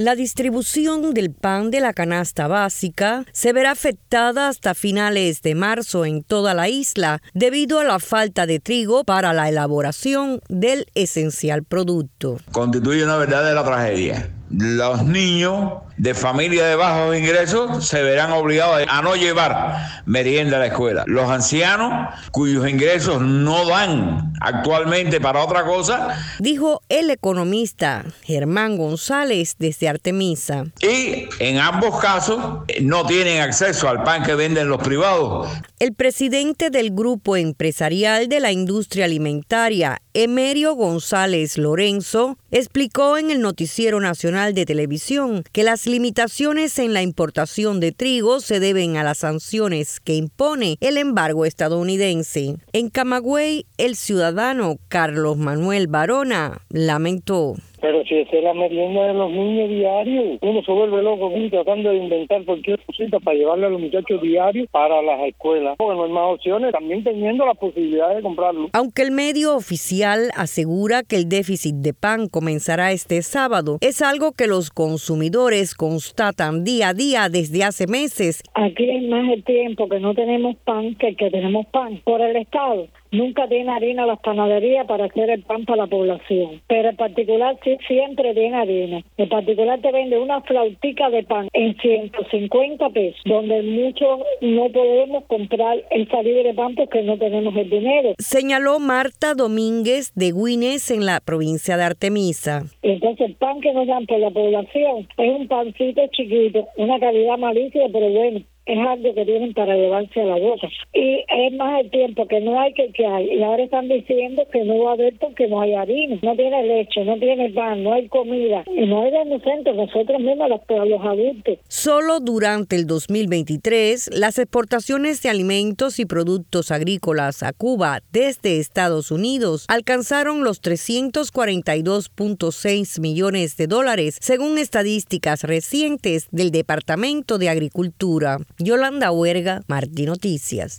La distribución del pan de la canasta básica se verá afectada hasta finales de marzo en toda la isla debido a la falta de trigo para la elaboración del esencial producto. Constituye una verdadera tragedia los niños de familia de bajos ingresos se verán obligados a no llevar merienda a la escuela. Los ancianos cuyos ingresos no dan actualmente para otra cosa. Dijo el economista Germán González desde Artemisa. Y en ambos casos no tienen acceso al pan que venden los privados. El presidente del grupo empresarial de la industria alimentaria, Emerio González Lorenzo, explicó en el Noticiero Nacional de Televisión que las limitaciones en la importación de trigo se deben a las sanciones que impone el embargo estadounidense. En Camagüey, el ciudadano Carlos Manuel Barona lamentó. Pero si es la merienda de los niños diarios, uno se vuelve loco tratando de inventar cualquier cosita para llevarle a los muchachos diarios para las escuelas. Porque no hay más opciones, también teniendo la posibilidad de comprarlo. Aunque el medio oficial asegura que el déficit de pan comenzará este sábado, es algo que los consumidores constatan día a día desde hace meses. Aquí es más el tiempo que no tenemos pan que que tenemos pan por el Estado nunca tiene harina las panaderías para hacer el pan para la población. Pero en particular sí siempre tiene harina. En particular te vende una flautica de pan en 150 pesos, donde muchos no podemos comprar esa libre pan porque no tenemos el dinero. Señaló Marta Domínguez de Guines en la provincia de Artemisa. Entonces el pan que nos dan por la población es un pancito chiquito, una calidad malísima, pero bueno, es algo que tienen para llevarse a la boca. Y es más el tiempo que no hay que que hay. Y ahora están diciendo que no va a haber porque no hay harina, no tiene leche, no tiene pan, no hay comida. Y no hay inocentes, nosotros mismos los, los adultos. Solo durante el 2023, las exportaciones de alimentos y productos agrícolas a Cuba desde Estados Unidos alcanzaron los 342.6 millones de dólares, según estadísticas recientes del Departamento de Agricultura. Yolanda Huerga, Martín Noticias.